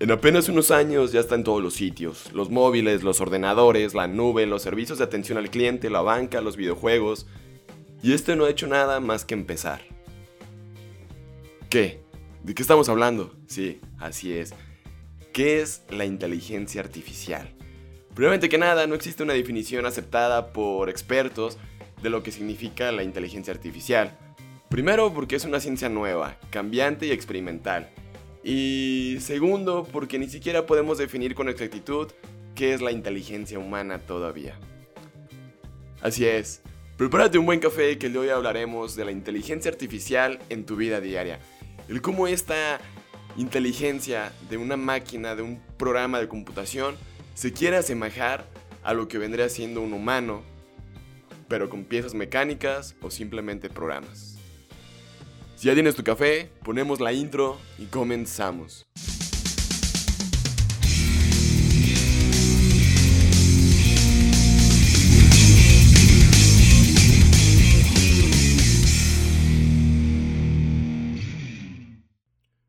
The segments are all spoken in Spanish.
En apenas unos años ya está en todos los sitios, los móviles, los ordenadores, la nube, los servicios de atención al cliente, la banca, los videojuegos. Y este no ha hecho nada más que empezar. ¿Qué? ¿De qué estamos hablando? Sí, así es. ¿Qué es la inteligencia artificial? Primeramente que nada, no existe una definición aceptada por expertos de lo que significa la inteligencia artificial. Primero porque es una ciencia nueva, cambiante y experimental. Y segundo porque ni siquiera podemos definir con exactitud qué es la inteligencia humana todavía. Así es, prepárate un buen café que el de hoy hablaremos de la inteligencia artificial en tu vida diaria. El cómo esta inteligencia de una máquina, de un programa de computación, se quiere asemejar a lo que vendría siendo un humano, pero con piezas mecánicas o simplemente programas. Si ya tienes tu café, ponemos la intro y comenzamos.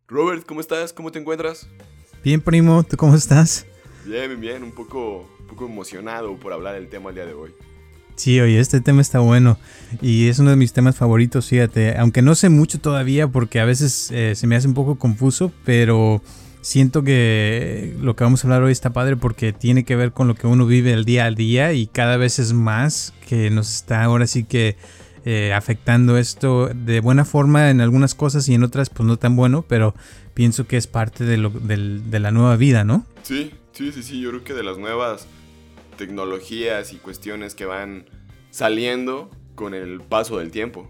Robert, ¿cómo estás? ¿Cómo te encuentras? Bien, primo, ¿tú cómo estás? Bien, bien, bien, un poco, un poco emocionado por hablar del tema el día de hoy. Sí, oye, este tema está bueno y es uno de mis temas favoritos, fíjate, aunque no sé mucho todavía porque a veces eh, se me hace un poco confuso, pero siento que lo que vamos a hablar hoy está padre porque tiene que ver con lo que uno vive el día a día y cada vez es más que nos está ahora sí que eh, afectando esto de buena forma en algunas cosas y en otras pues no tan bueno, pero pienso que es parte de, lo, de la nueva vida, ¿no? Sí, sí, sí, sí, yo creo que de las nuevas tecnologías y cuestiones que van saliendo con el paso del tiempo.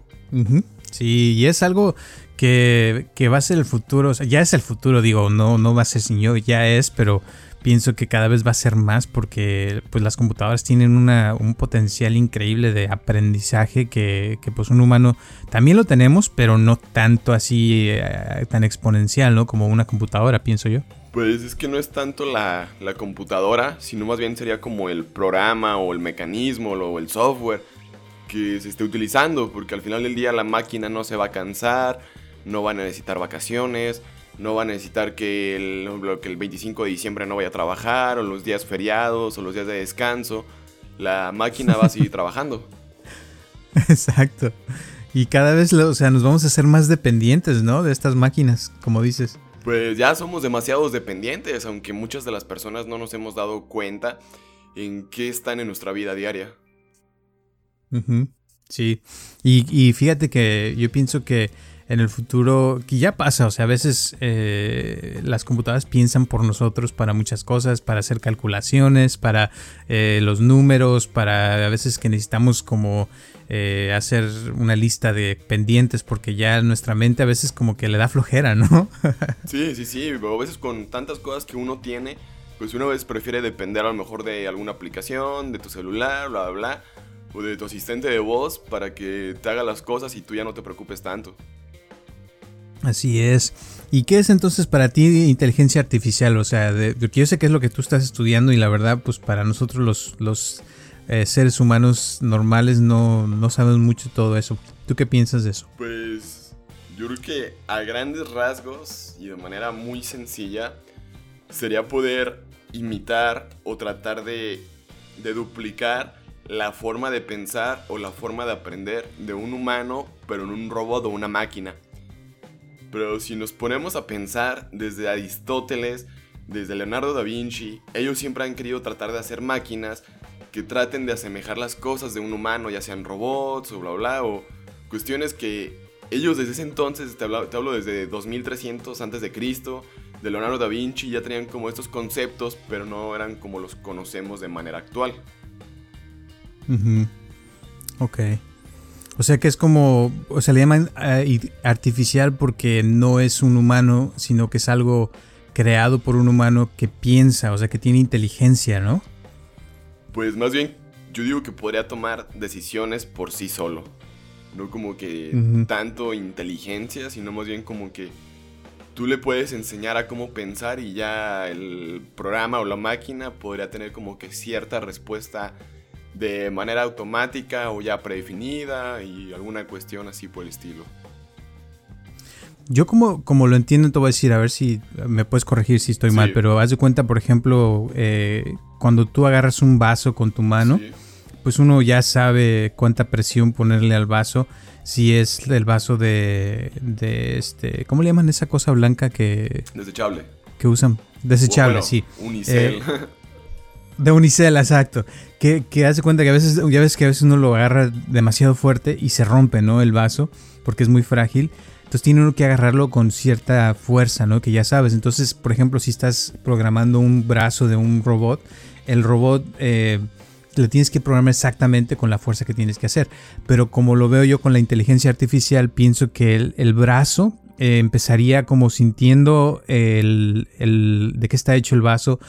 Sí, y es algo que, va a ser el futuro, ya es el futuro, digo, no, no va a ser yo, ya es, pero pienso que cada vez va a ser más porque pues las computadoras tienen una, un potencial increíble de aprendizaje que, que, pues un humano también lo tenemos, pero no tanto así eh, tan exponencial, ¿no? Como una computadora, pienso yo. Pues es que no es tanto la, computadora, sino más bien sería como el programa o el mecanismo o el software que se esté utilizando, porque al final del día la máquina no se va a cansar, no va a necesitar vacaciones, no va a necesitar que el, que el 25 de diciembre no vaya a trabajar, o los días feriados, o los días de descanso. La máquina va a seguir trabajando. Exacto. Y cada vez, o sea, nos vamos a hacer más dependientes, ¿no? De estas máquinas, como dices pues ya somos demasiados dependientes, aunque muchas de las personas no nos hemos dado cuenta en qué están en nuestra vida diaria. Sí, y, fíjate que yo pienso que en el futuro, que ya pasa, o sea, a veces eh, las computadoras piensan por nosotros para muchas cosas, para hacer calculaciones, para eh, los números, para a veces que necesitamos como eh, hacer una lista de pendientes porque ya nuestra mente a veces como que le da flojera, ¿no? sí, sí, sí, a veces con tantas cosas que uno tiene, pues uno a veces prefiere depender a lo mejor de alguna aplicación, de tu celular, bla, bla, bla, o de tu asistente de voz para que te haga las cosas y tú ya no te preocupes tanto. Así es. ¿Y qué es entonces para ti inteligencia artificial? O sea, de, yo sé que es lo que tú estás estudiando y la verdad, pues para nosotros los, los eh, seres humanos normales no, no sabemos mucho todo eso. ¿Tú qué piensas de eso? Pues yo creo que a grandes rasgos y de manera muy sencilla sería poder imitar o tratar de, de duplicar la forma de pensar o la forma de aprender de un humano, pero en un robot o una máquina. Pero si nos ponemos a pensar desde Aristóteles, desde Leonardo da Vinci, ellos siempre han querido tratar de hacer máquinas que traten de asemejar las cosas de un humano, ya sean robots o bla bla, o cuestiones que ellos desde ese entonces, te hablo, te hablo desde 2300 antes de Cristo, de Leonardo da Vinci, ya tenían como estos conceptos, pero no eran como los conocemos de manera actual. Ok. O sea que es como, o sea, le llaman eh, artificial porque no es un humano, sino que es algo creado por un humano que piensa, o sea, que tiene inteligencia, ¿no? Pues más bien, yo digo que podría tomar decisiones por sí solo. No como que tanto inteligencia, sino más bien como que tú le puedes enseñar a cómo pensar y ya el programa o la máquina podría tener como que cierta respuesta de manera automática o ya predefinida y alguna cuestión así por el estilo. Yo como, como lo entiendo te voy a decir, a ver si me puedes corregir si estoy mal, pero haz de cuenta, por ejemplo, eh, cuando tú agarras un vaso con tu mano, pues uno ya sabe cuánta presión ponerle al vaso, si es el vaso de, de este, ¿cómo le llaman esa cosa blanca que... Desechable. Que usan. Desechable, sí. Unicel. Eh, de unicel, exacto. Que, que hace cuenta que a veces, ya ves que a veces uno lo agarra demasiado fuerte y se rompe, ¿no? El vaso, porque es muy frágil. Entonces tiene uno que agarrarlo con cierta fuerza, ¿no? Que ya sabes. Entonces, por ejemplo, si estás programando un brazo de un robot, el robot eh, le tienes que programar exactamente con la fuerza que tienes que hacer. Pero como lo veo yo con la inteligencia artificial, pienso que el, brazo eh, empezaría como sintiendo el, el, de qué está hecho el vaso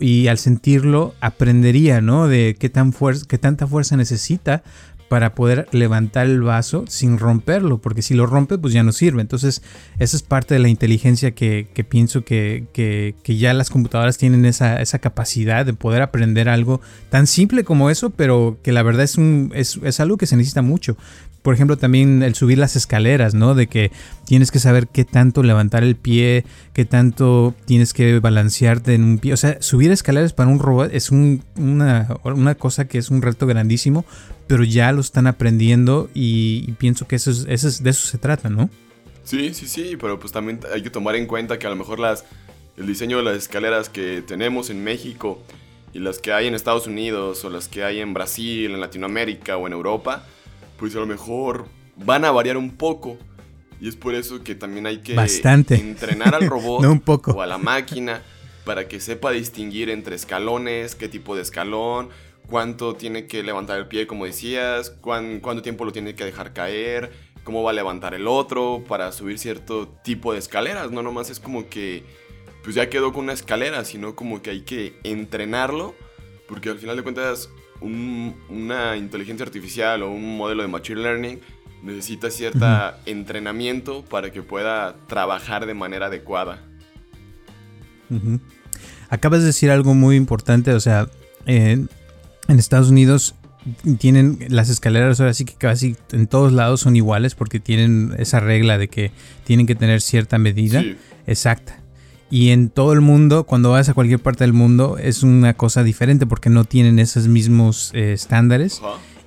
y al sentirlo aprendería, ¿no? De qué, tan qué tanta fuerza necesita para poder levantar el vaso sin romperlo, porque si lo rompe, pues ya no sirve. Entonces, esa es parte de la inteligencia que, pienso que, que, ya las computadoras tienen esa, esa, capacidad de poder aprender algo tan simple como eso, pero que la verdad es, un, es, es algo que se necesita mucho por ejemplo, también el subir las escaleras, ¿no? De que tienes que saber qué tanto levantar el pie, qué tanto tienes que balancearte en un pie. O sea, subir escaleras para un robot es una, cosa que es un reto grandísimo, pero ya lo están aprendiendo y, pienso que eso de eso se trata, ¿no? Sí, sí, sí, pero pues también hay que tomar en cuenta que a lo mejor las, el diseño de las escaleras que tenemos en México y las que hay en Estados Unidos o las que hay en Brasil, en Latinoamérica o en Europa, pues a lo mejor van a variar un poco. Y es por eso que también hay que entrenar al robot un poco. o a la máquina para que sepa distinguir entre escalones, qué tipo de escalón, cuánto tiene que levantar el pie, como decías, cuánto tiempo lo tiene que dejar caer, cómo va a levantar el otro para subir cierto tipo de escaleras. No nomás es como que pues ya quedó con una escalera, sino como que hay que entrenarlo, porque al final de cuentas una inteligencia artificial o un modelo de machine learning necesita cierto entrenamiento para que pueda trabajar de manera adecuada. Acabas de decir algo muy importante, o sea, en Estados Unidos tienen las escaleras ahora sí que casi en todos lados son iguales porque tienen esa regla de que tienen que tener cierta medida exacta. Y en todo el mundo, cuando vas a cualquier parte del mundo, es una cosa diferente porque no tienen esos mismos eh, estándares.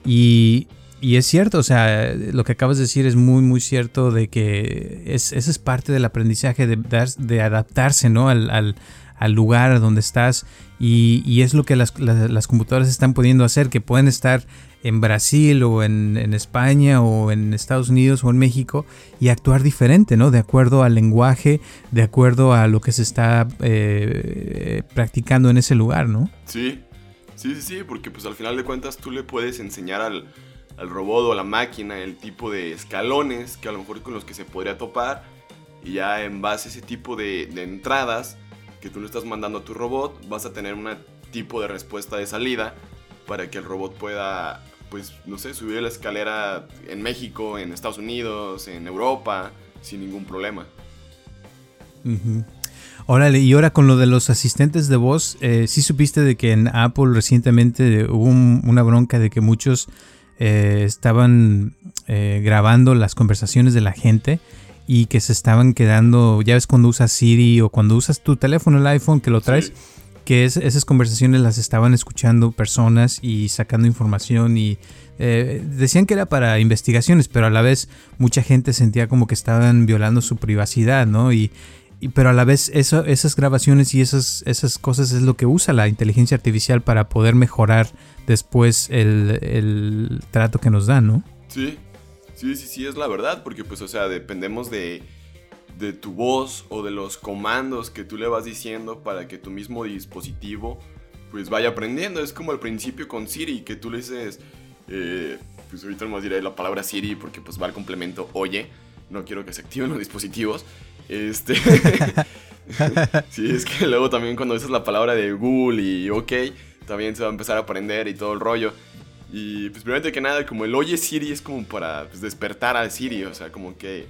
Y, y, es cierto, o sea, lo que acabas de decir es muy, muy cierto de que es, esa es parte del aprendizaje, de, de adaptarse ¿no? al, al, al, lugar donde estás. Y, es lo que las, las, computadoras están pudiendo hacer, que pueden estar en Brasil o en, España o en Estados Unidos o en México y actuar diferente, ¿no? De acuerdo al lenguaje, de acuerdo a lo que se está eh, practicando en ese lugar, ¿no? Sí, sí, sí, sí, porque pues al final de cuentas tú le puedes enseñar al, robot o a la máquina el tipo de escalones que a lo mejor con los que se podría topar y ya en base a ese tipo de entradas que tú le estás mandando a tu robot vas a tener un tipo de respuesta de salida para que el robot pueda pues, no sé, subir la escalera en México, en Estados Unidos, en Europa, sin ningún problema. Órale, y ahora con lo de los asistentes de voz, eh, ¿sí supiste de que en Apple recientemente hubo una bronca de que muchos eh, estaban eh, grabando las conversaciones de la gente y que se estaban quedando, ya ves cuando usas Siri o cuando usas tu teléfono, el iPhone que lo traes, que esas conversaciones las estaban escuchando personas y sacando información y eh, decían que era para investigaciones, pero a la vez mucha gente sentía como que estaban violando su privacidad, ¿no? Y, pero a la vez eso, esas grabaciones y esas, esas cosas es lo que usa la inteligencia artificial para poder mejorar después el, el trato que nos da, ¿no? Sí, sí, sí, sí, es la verdad, porque pues, o sea, dependemos de de tu voz o de los comandos que tú le vas diciendo para que tu mismo dispositivo pues vaya aprendiendo. Es como al principio con Siri, que tú le dices, eh, pues ahorita no más diré la palabra Siri porque pues va al complemento oye, no quiero que se activen los dispositivos. Este... sí, es que luego también cuando dices la palabra de Google y OK, también se va a empezar a aprender y todo el rollo. Y pues primero que nada, como el oye Siri es como para pues, despertar a Siri, o sea, como que...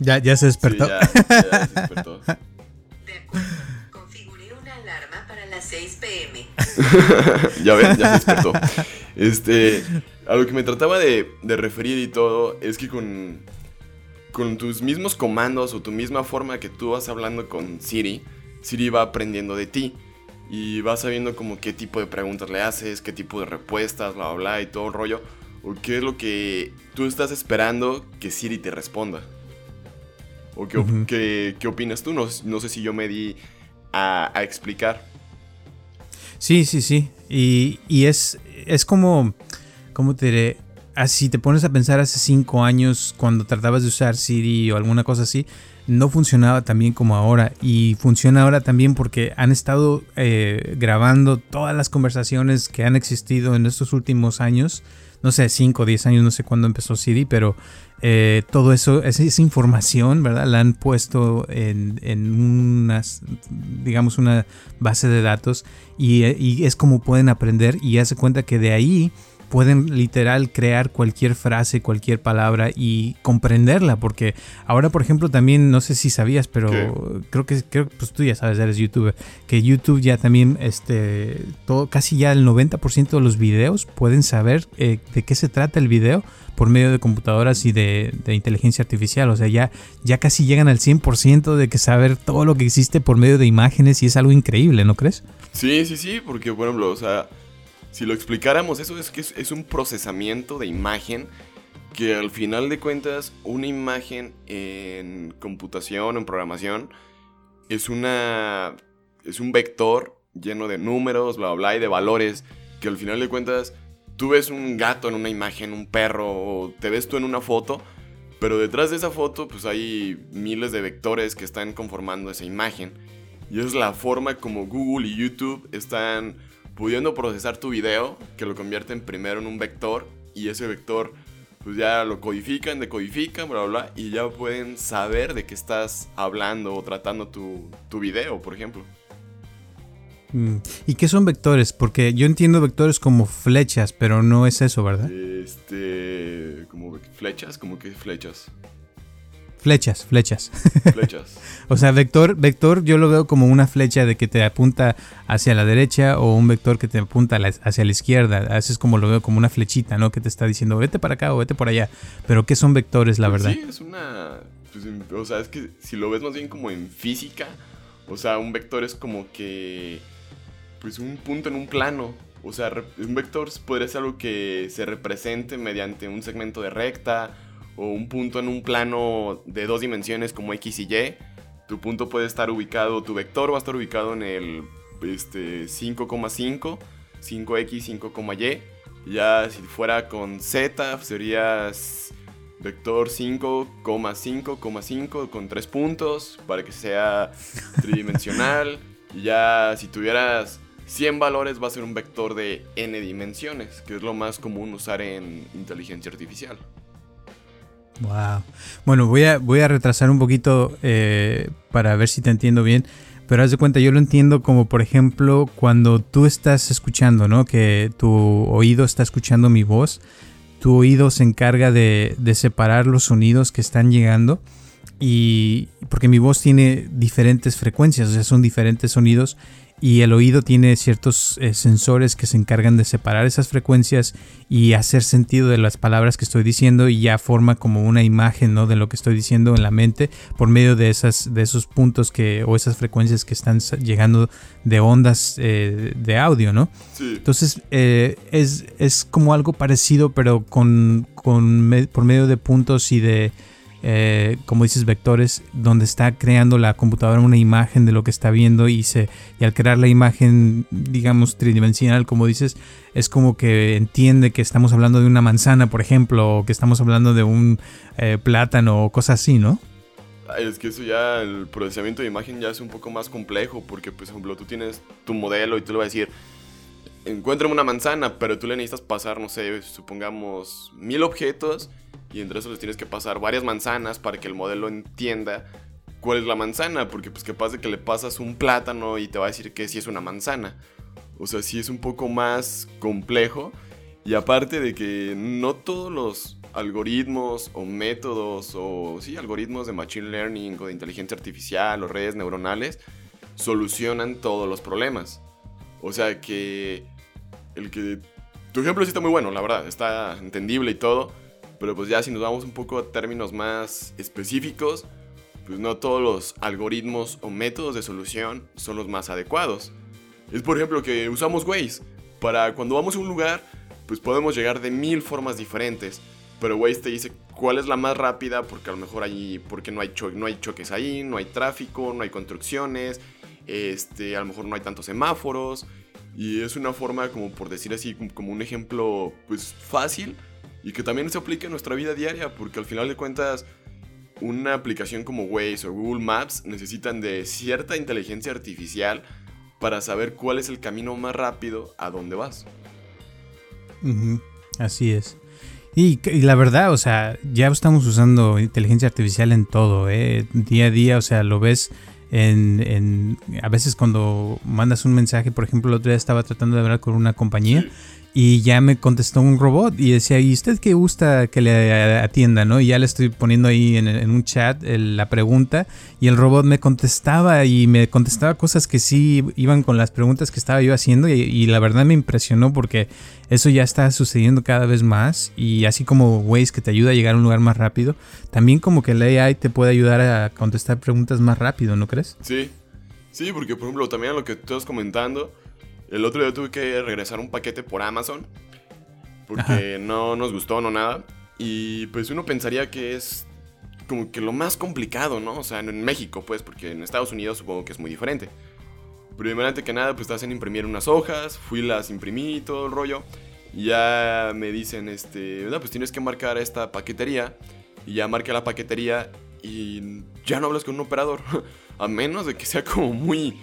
Ya, ya se despertó. ya, ya se despertó. De acuerdo. Configuré una alarma para las 6 pm. ya ven, ya se despertó. Este, a lo que me trataba de, de, referir y todo es que con, con tus mismos comandos o tu misma forma que tú vas hablando con Siri, Siri va aprendiendo de ti y vas sabiendo como qué tipo de preguntas le haces, qué tipo de respuestas, bla, bla, bla, y todo el rollo. O qué es lo que tú estás esperando que Siri te responda. ¿O qué, qué- qué opinas tú? No, no sé si yo me di a, a explicar. Sí, sí, sí. Y, y es, es como, ¿cómo te diré? Así te pones a pensar hace cinco años cuando tratabas de usar Siri o alguna cosa así, no funcionaba tan bien como ahora. Y funciona ahora también porque han estado eh, grabando todas las conversaciones que han existido en estos últimos años. No sé, 5 o 10 años, no sé cuándo empezó Siri, pero eh, todo eso, esa, esa información, ¿verdad? La han puesto en, en unas, digamos, una base de datos y, eh, y es como pueden aprender y hace cuenta que de ahí pueden literal crear cualquier frase, cualquier palabra y comprenderla, porque ahora, por ejemplo, también, no sé si sabías, pero ¿Qué? creo que, creo, pues tú ya sabes, eres youtuber, que YouTube ya también, este, todo, casi ya el 90% de los videos pueden saber eh, de qué se trata el video por medio de computadoras y de, de inteligencia artificial, o sea, ya, ya casi llegan al 100% de que saber todo lo que existe por medio de imágenes y es algo increíble, ¿no crees? Sí, sí, sí, porque por ejemplo, o sea, si lo explicáramos, eso es que es, un procesamiento de imagen que al final de cuentas una imagen en computación, en programación, es una es un vector lleno de números, bla, bla, y de valores que al final de cuentas tú ves un gato en una imagen, un perro, o te ves tú en una foto, pero detrás de esa foto pues hay miles de vectores que están conformando esa imagen. Y es la forma como Google y YouTube están pudiendo procesar tu video, que lo convierten primero en un vector, y ese vector pues ya lo codifican, decodifican, bla, bla, bla, y ya pueden saber de qué estás hablando o tratando tu, tu video, por ejemplo. Mm, ¿Y qué son vectores? Porque yo entiendo vectores como flechas, pero no es eso, ¿verdad? Este. como flechas, como que flechas. Flechas, flechas. Flechas. O sea, vector, vector yo lo veo como una flecha de que te apunta hacia la derecha o un vector que te apunta la- hacia la izquierda. A veces como lo veo como una flechita, ¿no? Que te está diciendo vete para acá o vete por allá. Pero ¿qué son vectores, la Pues verdad? Sí, es una. pues, o sea, es que si lo ves más bien como en física, o sea, un vector es como que. Pues un punto en un plano. O sea, un vector podría ser algo que se represente mediante un segmento de recta o un punto en un plano de dos dimensiones como X y Y. Tu punto puede estar ubicado, tu vector va a estar ubicado en el este, 5,5, 5X, 5,Y. Y Ya si fuera con Z sería vector 5,5,5 con tres puntos para que sea tridimensional. y ya si tuvieras 100 valores va a ser un vector de n dimensiones, que es lo más común usar en inteligencia artificial. Wow. Bueno, voy a, voy a retrasar un poquito eh, para ver si te entiendo bien. Pero haz de cuenta, yo lo entiendo como, por ejemplo, cuando tú estás escuchando, ¿no? Que tu oído está escuchando mi voz. Tu oído se encarga de, de separar los sonidos que están llegando. Y porque mi voz tiene diferentes frecuencias, o sea, son diferentes sonidos. Y el oído tiene ciertos eh, sensores que se encargan de separar esas frecuencias y hacer sentido de las palabras que estoy diciendo y ya forma como una imagen ¿no? de lo que estoy diciendo en la mente por medio de, esas, de esos puntos que, o esas frecuencias que están llegando de ondas eh, de audio, ¿no? Sí. Entonces eh, es, es como algo parecido pero con, con me- por medio de puntos y de, eh, como dices, vectores, donde está creando la computadora una imagen de lo que está viendo y, se, y al crear la imagen, digamos, tridimensional, como dices, es como que entiende que estamos hablando de una manzana, por ejemplo, o que estamos hablando de un eh, plátano o cosas así, ¿no? Es que eso ya, el procesamiento de imagen ya es un poco más complejo porque, por ejemplo, tú tienes tu modelo y tú le vas a decir, encuéntrame una manzana, pero tú le necesitas pasar, no sé, supongamos mil objetos y entre esos les tienes que pasar varias manzanas para que el modelo entienda cuál es la manzana, porque pues capaz de que le pasas un plátano y te va a decir que sí es una manzana. O sea, sí es un poco más complejo y aparte de que no todos los algoritmos o métodos o sí, algoritmos de machine learning o de inteligencia artificial o redes neuronales solucionan todos los problemas. O sea que el que tu ejemplo sí está muy bueno, la verdad, está entendible y todo, Pero pues ya si nos vamos un poco a términos más específicos, pues no todos los algoritmos o métodos de solución son los más adecuados. Es por ejemplo que usamos Waze. Para cuando vamos a un lugar, pues podemos llegar de mil formas diferentes. Pero Waze te dice cuál es la más rápida porque a lo mejor ahí, porque no hay, no hay choques ahí, no hay tráfico, no hay construcciones, este, a lo mejor no hay tantos semáforos. Y es una forma como por decir así, como un ejemplo pues fácil y que también se aplica en nuestra vida diaria porque al final de cuentas una aplicación como Waze o Google Maps necesitan de cierta inteligencia artificial para saber cuál es el camino más rápido a dónde vas. Así es. Y, la verdad, o sea, ya estamos usando inteligencia artificial en todo, ¿eh? Día a día, o sea, lo ves en, a veces cuando mandas un mensaje, por ejemplo, el otro día estaba tratando de hablar con una compañía y ya me contestó un robot y decía, ¿y usted qué gusta que le atienda? ¿no? Y ya le estoy poniendo ahí en, un chat la pregunta y el robot me contestaba y me contestaba cosas que sí iban con las preguntas que estaba yo haciendo y, la verdad me impresionó porque eso ya está sucediendo cada vez más y así como Waze que te ayuda a llegar a un lugar más rápido, también como que el AI te puede ayudar a contestar preguntas más rápido, ¿no crees? Sí, sí, porque por ejemplo también lo que tú estás comentando el otro día tuve que regresar un paquete por Amazon. Porque no nos gustó, no nada. Y pues uno pensaría que es como que lo más complicado, ¿no? O sea, en México, pues, porque en Estados Unidos supongo que es muy diferente. Primero que nada, pues te hacen imprimir unas hojas, fui las imprimí y todo el rollo. Y ya me dicen, este, no, pues tienes que marcar esta paquetería. Y ya marqué la paquetería y ya no hablas con un operador. A menos de que sea como muy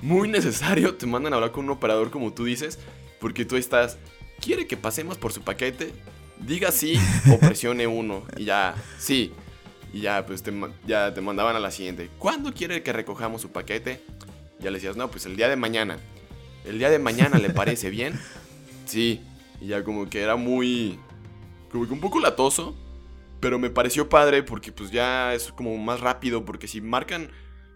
muy necesario, te mandan a hablar con un operador como tú dices, porque tú estás, quiere que pasemos por su paquete, diga sí o presione uno y ya, sí. Y ya, pues te, ya te mandaban a la siguiente. ¿Cuándo quiere que recojamos su paquete? Ya le decías, no, pues el día de mañana. ¿El día de mañana le parece bien? Sí. Y ya como que era muy... Como que un poco latoso. Pero me pareció padre porque pues ya es como más rápido. Porque si marcan,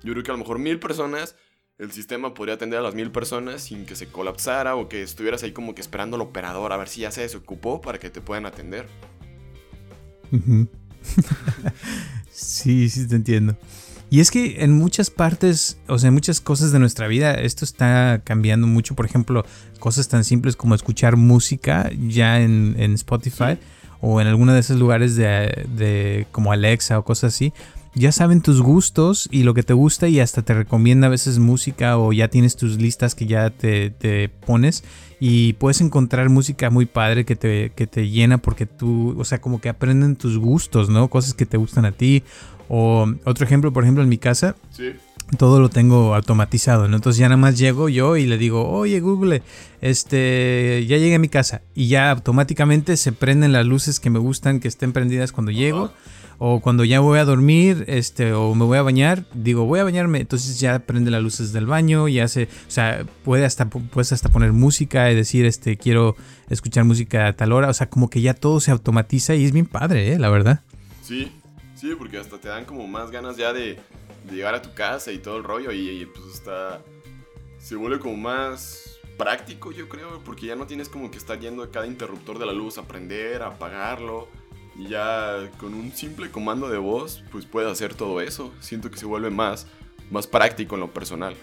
yo creo que a lo mejor mil personas el sistema podría atender a las mil personas sin que se colapsara o que estuvieras ahí como que esperando al operador a ver si ya se desocupó para que te puedan atender. sí, sí te entiendo. Y es que en muchas partes, o sea, en muchas cosas de nuestra vida, esto está cambiando mucho. Por ejemplo, cosas tan simples como escuchar música ya en, Spotify o en alguno de esos lugares de, de como Alexa o cosas así ya saben tus gustos y lo que te gusta y hasta te recomienda a veces música o ya tienes tus listas que ya te, pones y puedes encontrar música muy padre que te, que te llena porque tú, o sea, como que aprenden tus gustos, ¿no? Cosas que te gustan a ti. O otro ejemplo, por ejemplo, en mi casa. Todo lo tengo automatizado, ¿no? Entonces ya nada más llego yo y le digo, oye Google, este, ya llegué a mi casa. Y ya automáticamente se prenden las luces que me gustan que estén prendidas cuando llego o cuando ya voy a dormir, este, o me voy a bañar, digo, voy a bañarme, entonces ya prende las luces del baño, ya se, o sea, puede hasta, puedes hasta poner música y decir, este, quiero escuchar música a tal hora, o sea, como que ya todo se automatiza y es bien padre, ¿eh? La verdad. Sí, sí, porque hasta te dan como más ganas ya de, llegar a tu casa y todo el rollo y, y pues está, se vuelve como más práctico, yo creo, porque ya no tienes como que estar yendo a cada interruptor de la luz a prender, a apagarlo y ya con un simple comando de voz, pues puedes hacer todo eso. Siento que se vuelve más, más práctico en lo personal.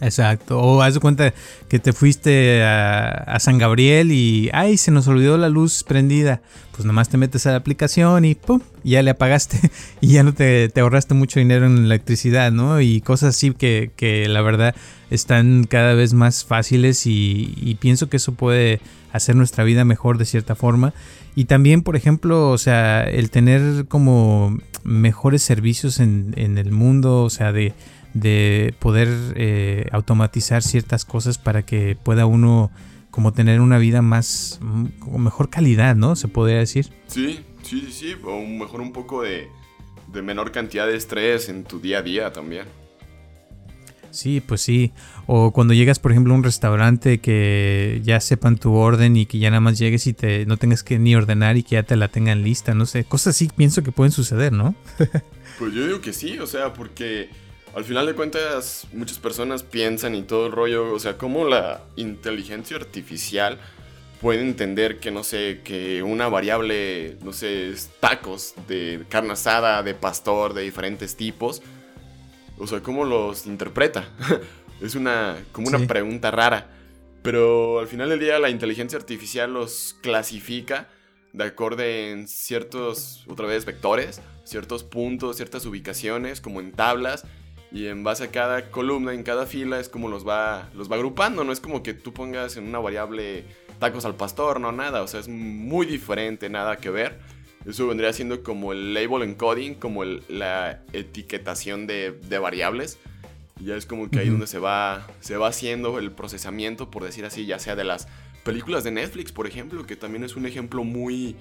Exacto. O haz de cuenta que te fuiste a, San Gabriel y ay, se nos olvidó la luz prendida. Pues nomás te metes a la aplicación y pum, ya le apagaste y ya no te, ahorraste mucho dinero en electricidad, ¿no? Y cosas así que, que la verdad están cada vez más fáciles y, y pienso que eso puede hacer nuestra vida mejor de cierta forma. Y también, por ejemplo, o sea, el tener como mejores servicios en, en el mundo, o sea, de, de poder eh, automatizar ciertas cosas para que pueda uno como tener una vida más, con mejor calidad, ¿no? Se podría decir. Sí, sí, sí, sí, o mejor un poco de, de menor cantidad de estrés en tu día a día también. Sí, pues sí. O cuando llegas, por ejemplo, a un restaurante que ya sepan tu orden y que ya nada más llegues y te no tengas que ni ordenar y que ya te la tengan lista, no sé. Cosas así pienso que pueden suceder, ¿no? pues yo digo que sí, o sea, porque al final de cuentas muchas personas piensan y todo el rollo, o sea, como la inteligencia artificial pueden entender que, no sé, que una variable, no sé, es tacos de carne asada, de pastor, de diferentes tipos. O sea, ¿cómo los interpreta? es una, como una Sí. pregunta rara. Pero al final del día la inteligencia artificial los clasifica de acuerdo en ciertos, otra vez, vectores, ciertos puntos, ciertas ubicaciones, como en tablas. Y en base a cada columna, en cada fila, es como los va, los va agrupando. No es como que tú pongas en una variable tacos al pastor, no nada. O sea, es muy diferente, nada que ver. Eso vendría siendo como el label encoding, como el- la etiquetación de, de variables. Ya es como que ahí donde se va, se va haciendo el procesamiento, por decir así, ya sea de las películas de Netflix, por ejemplo, que también es un ejemplo muy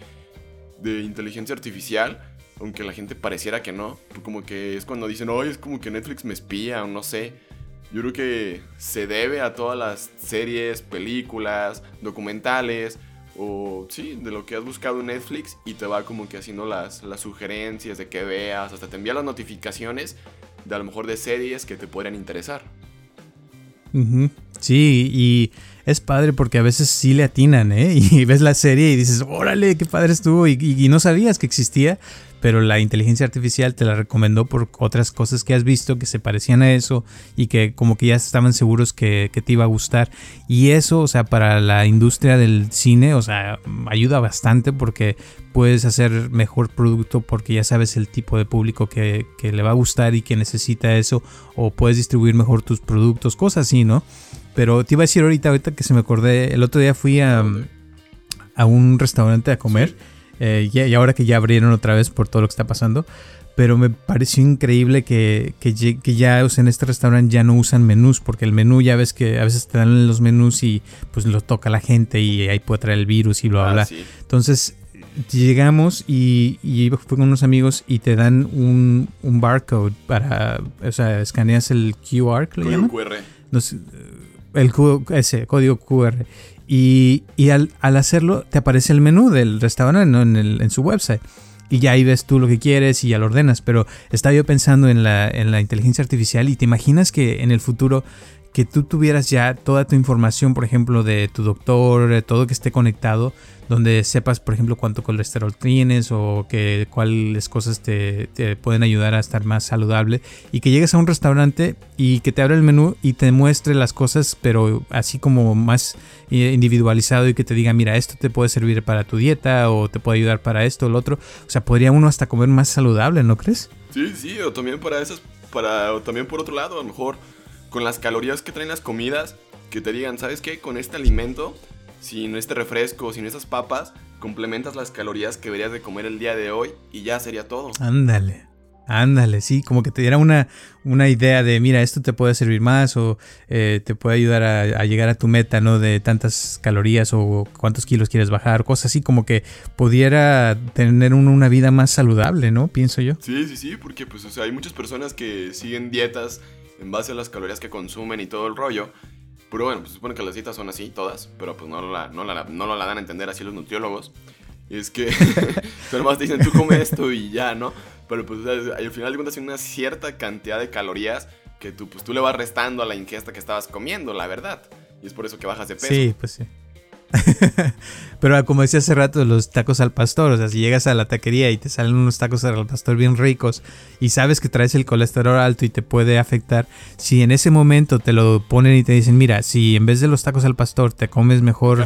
de inteligencia artificial, aunque la gente pareciera que no. Como que es cuando dicen, oye, es como que Netflix me espía o no sé. Yo creo que se debe a todas las series, películas, documentales o sí, de lo que has buscado en Netflix y te va como que haciendo las, las sugerencias de que veas, hasta te envía las notificaciones de a lo mejor de series que te podrían interesar. Ujú. Sí, y es padre porque a veces sí le atinan, ¿eh? Y ves la serie y dices, órale, qué padre estuvo, y, y- y no sabías que existía, pero la inteligencia artificial te la recomendó por otras cosas que has visto que se parecían a eso y que como que ya estaban seguros que, que te iba a gustar. Y eso, o sea, para la industria del cine, o sea, ayuda bastante porque puedes hacer mejor producto porque ya sabes el tipo de público que, que le va a gustar y que necesita eso, o puedes distribuir mejor tus productos, cosas así, ¿no? Pero te iba a decir ahorita, ahorita que se me acordé, el otro día fui a, a un restaurante a comer, eh, y, ahora que ya abrieron otra vez por todo lo que está pasando, pero me pareció increíble que, que, ya o sea, en este restaurante ya no usan menús, porque el menú ya ves que a veces te dan los menús y pues lo toca la gente y ahí puede traer el virus y bla, bla, Ah, sí. Entonces llegamos y, y fui con unos amigos y te dan un, un barcode para, o sea, escaneas el QR, ¿que le Código llaman? QR. No sé, el Q- ese código QR. Y, al, hacerlo te aparece el menú del restaurante en, el- en su website. Y ya ahí ves tú lo que quieres y ya lo ordenas. Pero estaba yo pensando en la inteligencia artificial y te imaginas que en el futuro que tú tuvieras ya toda tu información, por ejemplo, de tu doctor, todo que esté conectado, donde sepas, por ejemplo, cuánto colesterol tienes o que cuáles cosas te, te pueden ayudar a estar más saludable y que llegues a un restaurante y que te abra el menú y te muestre las cosas, pero así como más eh, individualizado y que te diga, mira, esto te puede servir para tu dieta o te puede ayudar para esto o lo otro. O sea, podría uno hasta comer más saludable, ¿no crees? Sí, sí, o también para esas, para, o también por otro lado, a lo mejor con las calorías que traen las comidas, que te digan, ¿sabes qué? Con este alimento, sin este refresco, sin estas papas, complementas las calorías que deberías de comer el día de hoy y ya sería todo. Ándale. Ándale, sí, como que te diera una, una idea de, mira, esto te puede servir más o eh, te puede ayudar a, a llegar a tu meta, ¿no? De tantas calorías o cuántos kilos quieres bajar, cosas así, como que pudiera tener una vida más saludable, ¿no? Pienso yo. Sí, sí, sí, porque pues, o sea, hay muchas personas que siguen dietas en base a las calorías que consumen y todo el rollo. Pero bueno, pues se supone que las dietas son así, todas, pero pues no la, no la, no la dan a entender así los nutriólogos. Y es que solo más dicen, tú come esto y ya, ¿no? Pero pues al final de cuentas hay una cierta cantidad de calorías que tú, pues, tú le vas restando a la ingesta que estabas comiendo, la verdad. Y es por eso que bajas de peso. Sí, pues sí. Pero como decía hace rato, los tacos al pastor, o sea, si llegas a la taquería y te salen unos tacos al pastor bien ricos y sabes que traes el colesterol alto y te puede afectar, si en ese momento te lo ponen y te dicen, mira, si en vez de los tacos al pastor te comes mejor,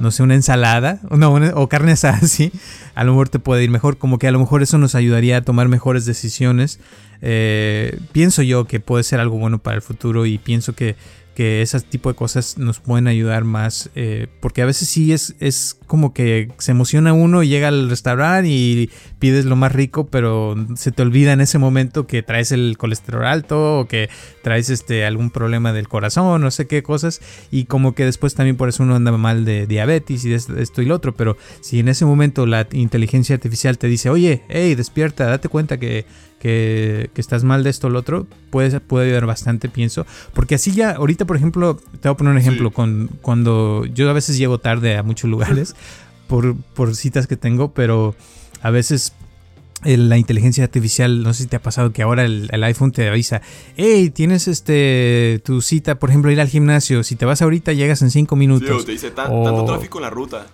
no sé, una ensalada, no, una- o carne asada, sí, a lo mejor te puede ir mejor, como que a lo mejor eso nos ayudaría a tomar mejores decisiones. Eh, pienso yo que puede ser algo bueno para el futuro y pienso que, que ese tipo de cosas nos pueden ayudar más, eh, porque a veces sí es, es como que se emociona uno y llega al restaurante y pides lo más rico, pero se te olvida en ese momento que traes el colesterol alto o que traes este algún problema del corazón, no sé qué cosas, y como que después también por eso uno anda mal de diabetes y de esto, y lo otro, pero si en ese momento la inteligencia artificial te dice, oye, hey, despierta, date cuenta que, que, que estás mal de esto o lo otro, puede, puede ayudar bastante, pienso, porque así ya, ahorita por ejemplo, te voy a poner un ejemplo, Sí. con, cuando yo a veces llego tarde a muchos lugares por, por citas que tengo, pero a veces la inteligencia artificial, no sé si te ha pasado que ahora el, iPhone te avisa, hey, tienes este tu cita, por ejemplo, ir al gimnasio, si te vas ahorita llegas en cinco minutos. Sí, te dice tanto tráfico en la ruta.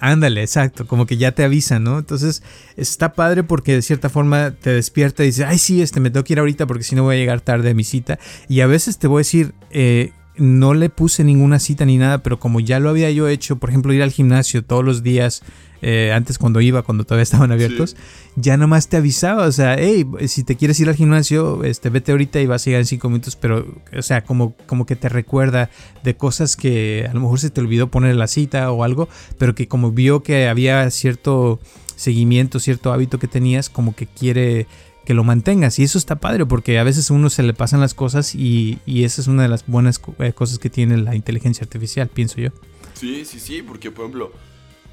Ándale, exacto, como que ya te avisan, ¿no? Entonces está padre porque de cierta forma te despierta y dices, ay, sí, este, me tengo que ir ahorita porque si no voy a llegar tarde a mi cita. Y a veces te voy a decir, eh, no le puse ninguna cita ni nada, pero como ya lo había yo hecho, por ejemplo, ir al gimnasio todos los días eh, antes cuando iba, cuando todavía estaban abiertos, ya nomás te avisaba, o sea, hey, si te quieres ir al gimnasio, este, vete ahorita y vas a llegar en cinco minutos, pero, o sea, como, como que te recuerda de cosas que a lo mejor se te olvidó poner la cita o algo, pero que como vio que había cierto seguimiento, cierto hábito que tenías, como que quiere que lo mantengas. Y eso está padre porque a veces a uno se le pasan las cosas y, y esa es una de las buenas eh, cosas que tiene la inteligencia artificial, pienso yo. Sí, sí, sí, porque por ejemplo,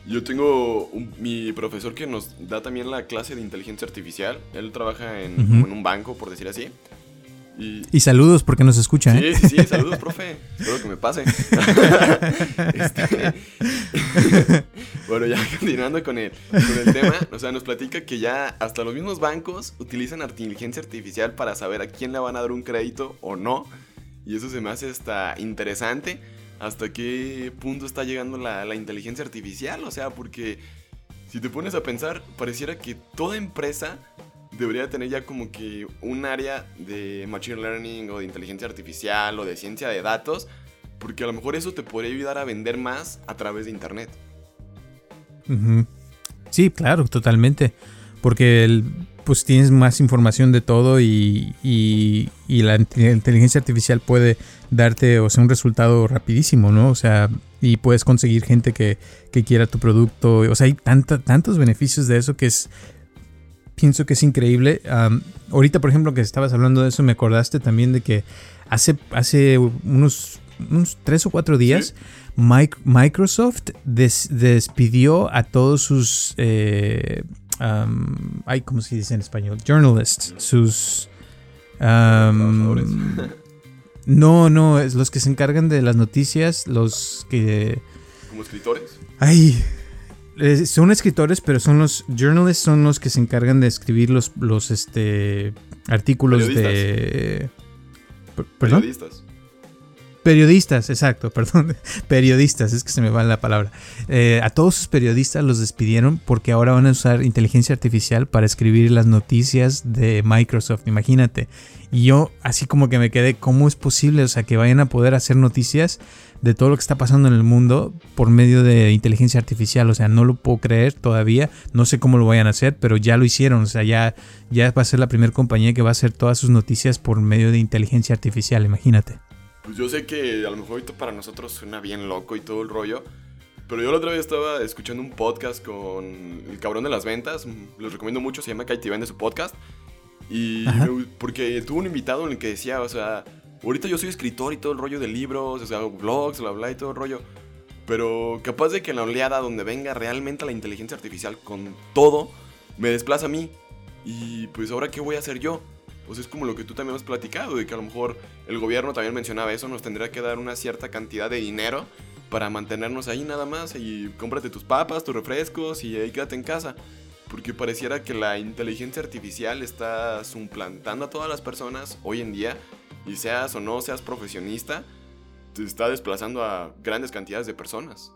yo tengo mi profesor que nos da también la clase de inteligencia artificial. Él trabaja en, un banco, por decir así. Y, saludos porque nos escucha. Sí, ¿eh? sí, sí, saludos, profe. Espero que me pase. Este, bueno, ya continuando con el, con el tema, o sea, nos platica que ya hasta los mismos bancos utilizan inteligencia artificial para saber a quién le van a dar un crédito o no. Y eso se me hace hasta interesante hasta qué punto está llegando la, inteligencia artificial. O sea, porque si te pones a pensar, pareciera que toda empresa debería tener ya como que un área de machine learning o de inteligencia artificial o de ciencia de datos, porque a lo mejor eso te podría ayudar a vender más a través de internet. Sí, claro, totalmente. Porque el, pues tienes más información de todo y, la inteligencia artificial puede darte, o sea, un resultado rapidísimo, ¿no? O sea, y puedes conseguir gente que, quiera tu producto. O sea, hay tantos beneficios de eso que es, pienso que es increíble. ahorita, por ejemplo, que estabas hablando de eso, me acordaste también de que hace, hace unos, unos tres o cuatro días... Microsoft despidió a todos sus eh, um, ay, ¿cómo se dice en español? Journalists, sus... no, no, es los que se encargan de las noticias, los que... ¿Como escritores? Ay, son escritores, pero son los journalists, son los que se encargan de escribir los, los este, artículos de... ¿Perdón? Periodistas. Periodistas, exacto, perdón. Periodistas, es que se me va la palabra. Eh, a todos sus periodistas los despidieron porque ahora van a usar inteligencia artificial para escribir las noticias de Microsoft, imagínate. Y yo así como que me quedé, ¿cómo es posible? O sea, que vayan a poder hacer noticias de todo lo que está pasando en el mundo por medio de inteligencia artificial. O sea, no lo puedo creer todavía. No sé cómo lo vayan a hacer, pero ya lo hicieron. O sea, ya, ya va a ser la primera compañía que va a hacer todas sus noticias por medio de inteligencia artificial, imagínate. Pues yo sé que a lo mejor ahorita para nosotros suena bien loco y todo el rollo. Pero yo la otra vez estaba escuchando un podcast con el cabrón de las ventas. Les recomiendo mucho, se llama Kaiti Vende su podcast. Y porque tuvo un invitado en el que decía, o sea, ahorita yo soy escritor y todo el rollo de libros, o sea, hago blogs, bla, bla y todo el rollo. Pero capaz de que en la oleada donde venga realmente la inteligencia artificial con todo, me desplaza a mí. Y pues ahora, ¿qué voy a hacer yo? pues es como lo que tú también has platicado, de que a lo mejor el gobierno también mencionaba eso, nos tendría que dar una cierta cantidad de dinero para mantenernos ahí nada más y cómprate tus papas, tus refrescos y ahí quédate en casa. Porque pareciera que la inteligencia artificial está suplantando a todas las personas hoy en día y seas o no seas profesionista, te está desplazando a grandes cantidades de personas.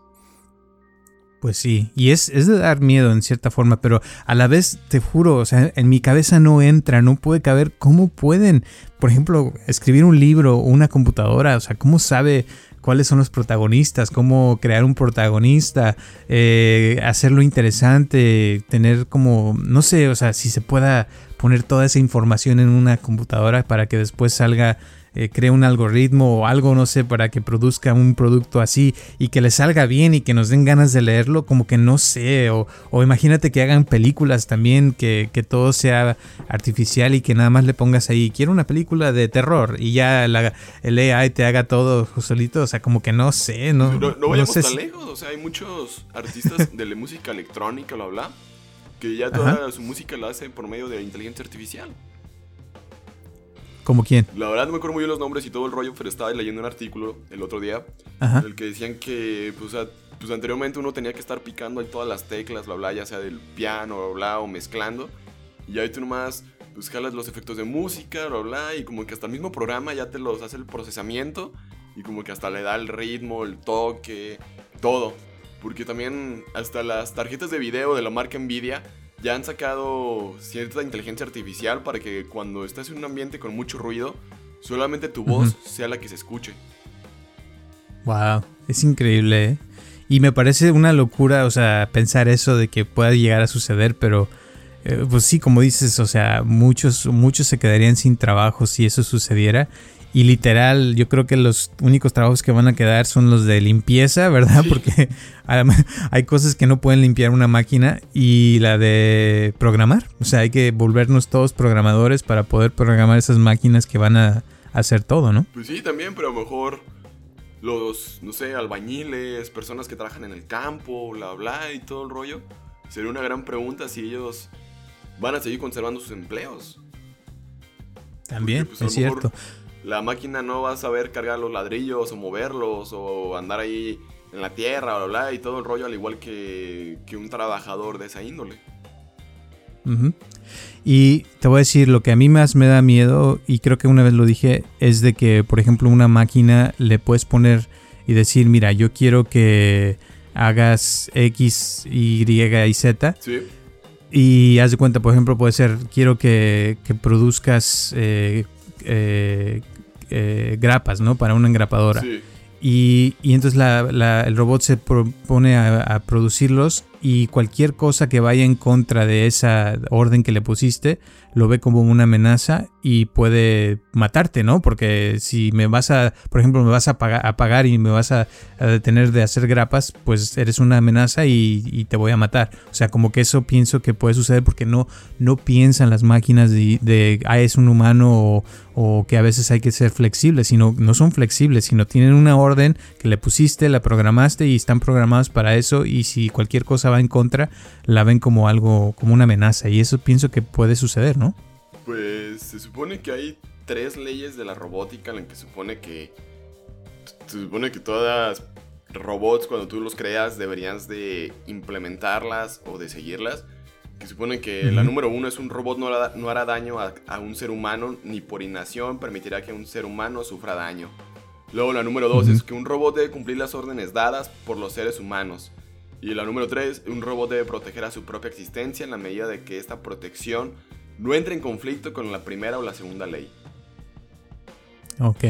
Pues sí, y es, es, de dar miedo en cierta forma, pero a la vez te juro, o sea, en mi cabeza no entra, no puede caber cómo pueden, por ejemplo, escribir un libro o una computadora, o sea, cómo sabe cuáles son los protagonistas, cómo crear un protagonista, eh, hacerlo interesante, tener como, no sé, o sea, si se pueda poner toda esa información en una computadora para que después salga eh, cree un algoritmo o algo, no sé, para que produzca un producto así y que le salga bien y que nos den ganas de leerlo, como que no sé, o, imagínate que hagan películas también, que, todo sea artificial y que nada más le pongas ahí, quiero una película de terror y ya la, el AI te haga todo solito, o sea, como que no sé, no. No, no vayamos tan lejos, o sea, hay muchos artistas de la música electrónica, lo habla, que ya toda su música la hacen por medio de inteligencia artificial. ¿Como quién? La verdad no me acuerdo muy bien los nombres y todo el rollo, pero estaba leyendo un artículo el otro día en el que decían que pues, pues, anteriormente uno tenía que estar picando ahí todas las teclas, bla bla, ya sea del piano, bla, bla o mezclando. Y ahí tú nomás pues jalas los efectos de música, bla, bla, y como que hasta el mismo programa ya te los hace el procesamiento y como que hasta le da el ritmo, el toque, todo. Porque también hasta las tarjetas de video de la marca Nvidia ya han sacado cierta inteligencia artificial para que cuando estés en un ambiente con mucho ruido, solamente tu voz sea la que se escuche. Wow, es increíble, ¿eh? Y me parece una locura, o sea, pensar eso de que pueda llegar a suceder, pero eh, pues sí, como dices, o sea, muchos, muchos se quedarían sin trabajo si eso sucediera. Y literal, yo creo que los únicos trabajos que van a quedar son los de limpieza, ¿verdad? Porque hay cosas que no pueden limpiar una máquina y la de programar. O sea, hay que volvernos todos programadores para poder programar esas máquinas que van a hacer todo, ¿no? Pues sí, también, pero a lo mejor los, no sé, albañiles, personas que trabajan en el campo, bla, bla, y todo el rollo. Sería una gran pregunta si ellos van a seguir conservando sus empleos. También, pues, es cierto. La máquina no va a saber cargar los ladrillos o moverlos o andar ahí en la tierra, bla, bla, y todo el rollo, al igual que, que un trabajador de esa índole. Y te voy a decir, lo que a mí más me da miedo, y creo que una vez lo dije, es de que, por ejemplo, una máquina le puedes poner y decir, mira, yo quiero que hagas X, Y y Z. Sí. Y haz de cuenta, por ejemplo, puede ser, quiero que, produzcas eh, eh, eh, grapas, ¿no? Para una engrapadora. Sí. Y, entonces el robot se propone a, producirlos y cualquier cosa que vaya en contra de esa orden que le pusiste lo ve como una amenaza y puede matarte, ¿no? Porque si me vas a, por ejemplo, me vas a, pagar, y me vas a, detener de hacer grapas, pues eres una amenaza y, te voy a matar. O sea, como que eso pienso que puede suceder porque no, no piensan las máquinas de, ah, es un humano o, o que a veces hay que ser flexibles, sino no son flexibles, sino tienen una orden que le pusiste, la programaste y están programados para eso y si cualquier cosa va en contra, la ven como algo, como una amenaza y eso pienso que puede suceder, ¿no? Pues se supone que hay tres leyes de la robótica en las que supone que se supone que todas robots cuando tú los creas deberías de implementarlas o de seguirlas. Que supone que la número uno es un robot no hará, no hará daño a, a, un ser humano ni por inacción permitirá que un ser humano sufra daño. Luego la número dos es que un robot debe cumplir las órdenes dadas por los seres humanos. Y la número tres, un robot debe proteger a su propia existencia en la medida de que esta protección no entre en conflicto con la primera o la segunda ley. Ok.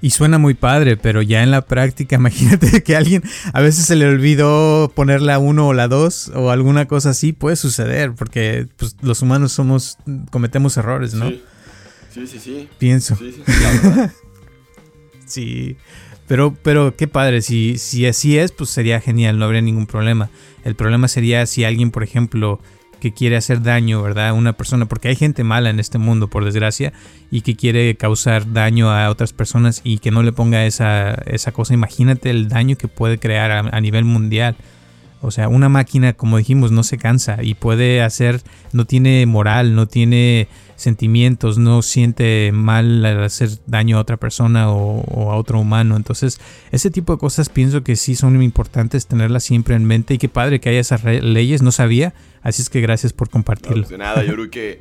Y suena muy padre, pero ya en la práctica, imagínate que alguien a veces se le olvidó poner la 1 o la 2 o alguna cosa así, puede suceder, porque pues, los humanos somos, cometemos errores, ¿no? Sí, sí, sí. Pienso. Sí, sí, sí. Pero, pero qué padre, si, si así es, pues sería genial, no habría ningún problema. El problema sería si alguien, por ejemplo, que quiere hacer daño, ¿verdad? A una persona, porque hay gente mala en este mundo, por desgracia, y que quiere causar daño a otras personas y que no le ponga esa, esa cosa. Imagínate el daño que puede crear a, nivel mundial. O sea, una máquina, como dijimos, no se cansa y puede hacer, no tiene moral, no tiene sentimientos, no siente mal al hacer daño a otra persona o, a otro humano. Entonces, ese tipo de cosas pienso que sí son importantes tenerlas siempre en mente y qué padre que haya esas leyes, no sabía, así es que gracias por compartirlo. Pues de nada, yo creo que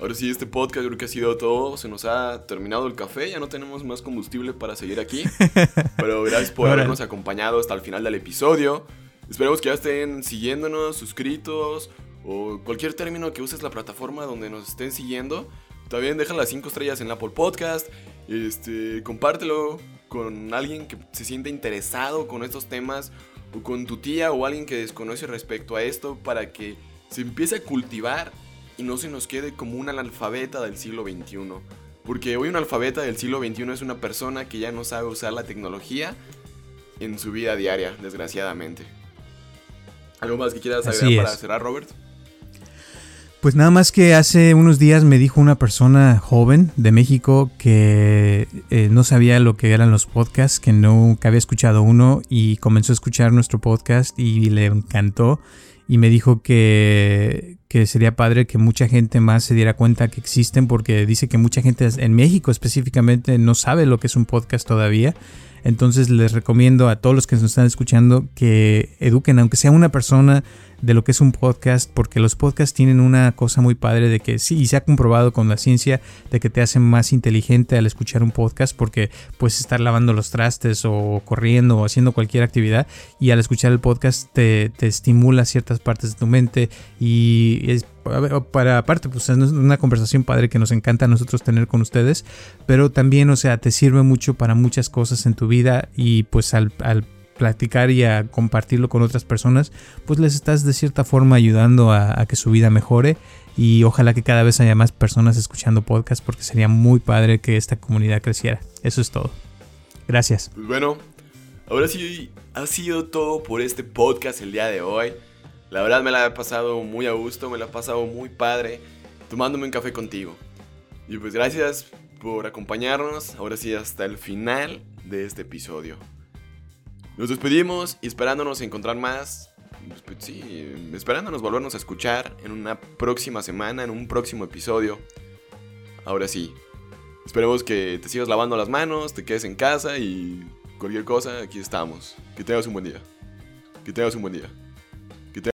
ahora sí este podcast yo creo que ha sido todo, se nos ha terminado el café, ya no tenemos más combustible para seguir aquí, pero gracias por habernos acompañado hasta el final del episodio. Esperemos que ya estén siguiéndonos, suscritos o cualquier término que uses la plataforma donde nos estén siguiendo. También deja las 5 estrellas en Apple Podcast. Este, compártelo con alguien que se siente interesado con estos temas o con tu tía o alguien que desconoce respecto a esto para que se empiece a cultivar y no se nos quede como un analfabeta del siglo XXI. Porque hoy un alfabeta del siglo XXI es una persona que ya no sabe usar la tecnología en su vida diaria, desgraciadamente. ¿Algo más que quieras agregar para cerrar, Robert? Pues nada más que hace unos días me dijo una persona joven de México que eh, no sabía lo que eran los podcasts, que nunca había escuchado uno y comenzó a escuchar nuestro podcast y le encantó y me dijo que, que sería padre que mucha gente más se diera cuenta que existen porque dice que mucha gente en México específicamente no sabe lo que es un podcast todavía. Entonces les recomiendo a todos los que nos están escuchando que eduquen, aunque sea una persona, de lo que es un podcast, porque los podcasts tienen una cosa muy padre de que sí, y se ha comprobado con la ciencia de que te hacen más inteligente al escuchar un podcast, porque puedes estar lavando los trastes o corriendo o haciendo cualquier actividad, y al escuchar el podcast te, te estimula ciertas partes de tu mente y es para aparte, pues es una conversación padre que nos encanta a nosotros tener con ustedes, pero también, o sea, te sirve mucho para muchas cosas en tu vida y pues al, platicar y a compartirlo con otras personas, pues les estás de cierta forma ayudando a, que su vida mejore y ojalá que cada vez haya más personas escuchando podcast porque sería muy padre que esta comunidad creciera. Eso es todo. Gracias. Pues bueno, ahora sí ha sido todo por este podcast el día de hoy. La verdad me la he pasado muy a gusto, me la he pasado muy padre tomándome un café contigo. Y pues gracias por acompañarnos, ahora sí hasta el final de este episodio. Nos despedimos y esperándonos encontrar más. Pues, sí, esperándonos volvernos a escuchar en una próxima semana, en un próximo episodio. Ahora sí. Esperemos que te sigas lavando las manos, te quedes en casa y cualquier cosa, aquí estamos. Que tengas un buen día. Que tengas un buen día.